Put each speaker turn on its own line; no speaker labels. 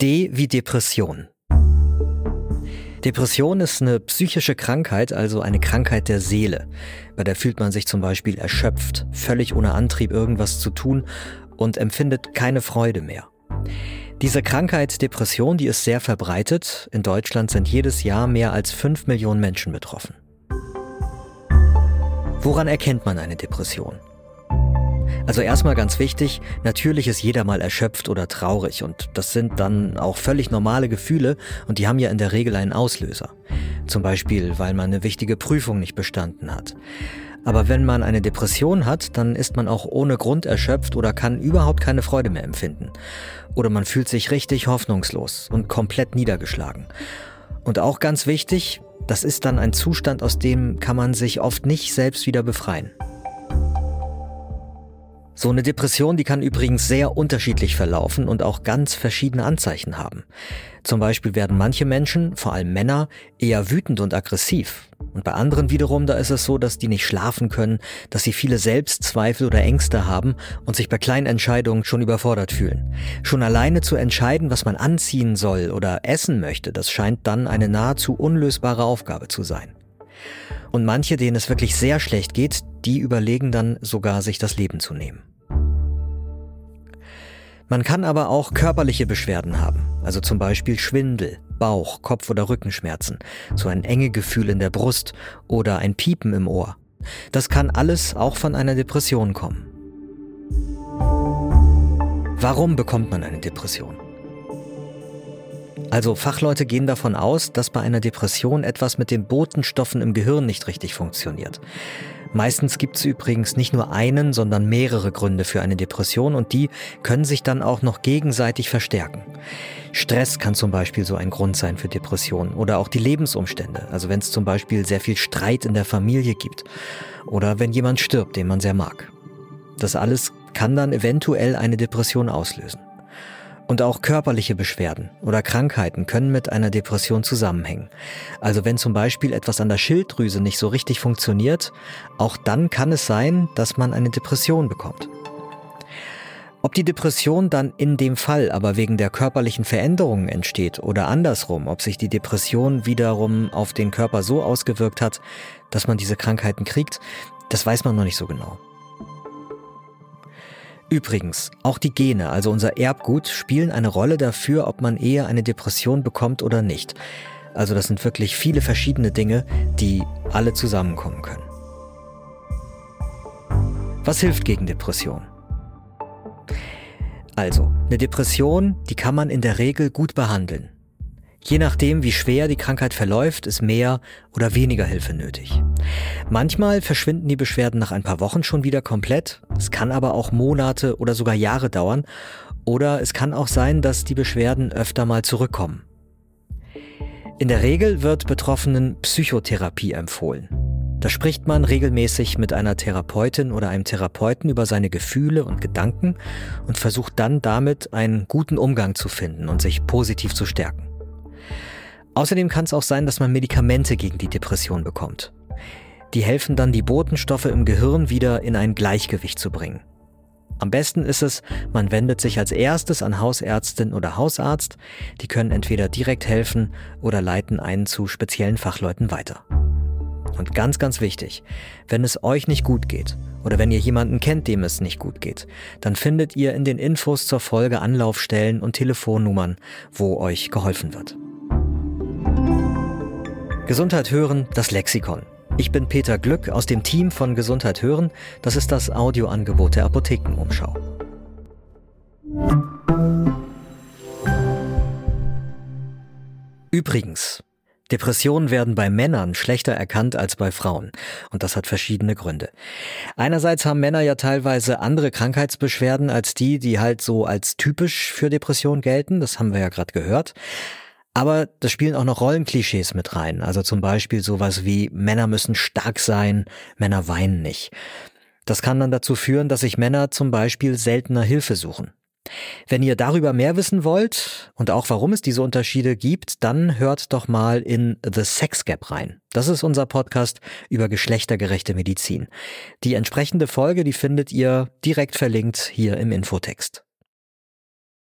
D wie Depression. Depression ist eine psychische Krankheit, also eine Krankheit der Seele. Bei der fühlt man sich zum Beispiel erschöpft, völlig ohne Antrieb, irgendwas zu tun und empfindet keine Freude mehr. Diese Krankheit Depression, die ist sehr verbreitet. In Deutschland sind jedes Jahr mehr als 5 Millionen Menschen betroffen. Woran erkennt man eine Depression? Also erstmal ganz wichtig, natürlich ist jeder mal erschöpft oder traurig und das sind dann auch völlig normale Gefühle und die haben ja in der Regel einen Auslöser. Zum Beispiel, weil man eine wichtige Prüfung nicht bestanden hat. Aber wenn man eine Depression hat, dann ist man auch ohne Grund erschöpft oder kann überhaupt keine Freude mehr empfinden. Oder man fühlt sich richtig hoffnungslos und komplett niedergeschlagen. Und auch ganz wichtig, das ist dann ein Zustand, aus dem kann man sich oft nicht selbst wieder befreien. So eine Depression, die kann übrigens sehr unterschiedlich verlaufen und auch ganz verschiedene Anzeichen haben. Zum Beispiel werden manche Menschen, vor allem Männer, eher wütend und aggressiv. Und bei anderen wiederum, da ist es so, dass die nicht schlafen können, dass sie viele Selbstzweifel oder Ängste haben und sich bei kleinen Entscheidungen schon überfordert fühlen. Schon alleine zu entscheiden, was man anziehen soll oder essen möchte, das scheint dann eine nahezu unlösbare Aufgabe zu sein. Und manche, denen es wirklich sehr schlecht geht, die überlegen dann sogar, sich das Leben zu nehmen. Man kann aber auch körperliche Beschwerden haben, also zum Beispiel Schwindel, Bauch, Kopf- oder Rückenschmerzen, so ein enge Gefühl in der Brust oder ein Piepen im Ohr. Das kann alles auch von einer Depression kommen. Warum bekommt man eine Depression? Also Fachleute gehen davon aus, dass bei einer Depression etwas mit den Botenstoffen im Gehirn nicht richtig funktioniert. Meistens gibt es übrigens nicht nur einen, sondern mehrere Gründe für eine Depression und die können sich dann auch noch gegenseitig verstärken. Stress kann zum Beispiel so ein Grund sein für Depressionen oder auch die Lebensumstände, also wenn es zum Beispiel sehr viel Streit in der Familie gibt oder wenn jemand stirbt, den man sehr mag. Das alles kann dann eventuell eine Depression auslösen. Und auch körperliche Beschwerden oder Krankheiten können mit einer Depression zusammenhängen. Also wenn zum Beispiel etwas an der Schilddrüse nicht so richtig funktioniert, auch dann kann es sein, dass man eine Depression bekommt. Ob die Depression dann in dem Fall aber wegen der körperlichen Veränderungen entsteht oder andersrum, ob sich die Depression wiederum auf den Körper so ausgewirkt hat, dass man diese Krankheiten kriegt, das weiß man noch nicht so genau. Übrigens, auch die Gene, also unser Erbgut, spielen eine Rolle dafür, ob man eher eine Depression bekommt oder nicht. Also das sind wirklich viele verschiedene Dinge, die alle zusammenkommen können. Was hilft gegen Depression? Also, eine Depression, die kann man in der Regel gut behandeln. Je nachdem, wie schwer die Krankheit verläuft, ist mehr oder weniger Hilfe nötig. Manchmal verschwinden die Beschwerden nach ein paar Wochen schon wieder komplett. Es kann aber auch Monate oder sogar Jahre dauern. Oder es kann auch sein, dass die Beschwerden öfter mal zurückkommen. In der Regel wird Betroffenen Psychotherapie empfohlen. Da spricht man regelmäßig mit einer Therapeutin oder einem Therapeuten über seine Gefühle und Gedanken und versucht dann damit einen guten Umgang zu finden und sich positiv zu stärken. Außerdem kann es auch sein, dass man Medikamente gegen die Depression bekommt. Die helfen dann, die Botenstoffe im Gehirn wieder in ein Gleichgewicht zu bringen. Am besten ist es, man wendet sich als erstes an Hausärztin oder Hausarzt. Die können entweder direkt helfen oder leiten einen zu speziellen Fachleuten weiter. Und ganz, ganz wichtig, wenn es euch nicht gut geht oder wenn ihr jemanden kennt, dem es nicht gut geht, dann findet ihr in den Infos zur Folge Anlaufstellen und Telefonnummern, wo euch geholfen wird. Gesundheit hören, das Lexikon. Ich bin Peter Glück aus dem Team von Gesundheit hören. Das ist das Audioangebot der Apothekenumschau. Übrigens, Depressionen werden bei Männern schlechter erkannt als bei Frauen. Und das hat verschiedene Gründe. Einerseits haben Männer ja teilweise andere Krankheitsbeschwerden als die, die halt so als typisch für Depression gelten. Das haben wir ja gerade gehört. Aber da spielen auch noch Rollenklischees mit rein. Also zum Beispiel sowas wie Männer müssen stark sein, Männer weinen nicht. Das kann dann dazu führen, dass sich Männer zum Beispiel seltener Hilfe suchen. Wenn ihr darüber mehr wissen wollt und auch warum es diese Unterschiede gibt, dann hört doch mal in The Sex Gap rein. Das ist unser Podcast über geschlechtergerechte Medizin. Die entsprechende Folge, die findet ihr direkt verlinkt hier im Infotext.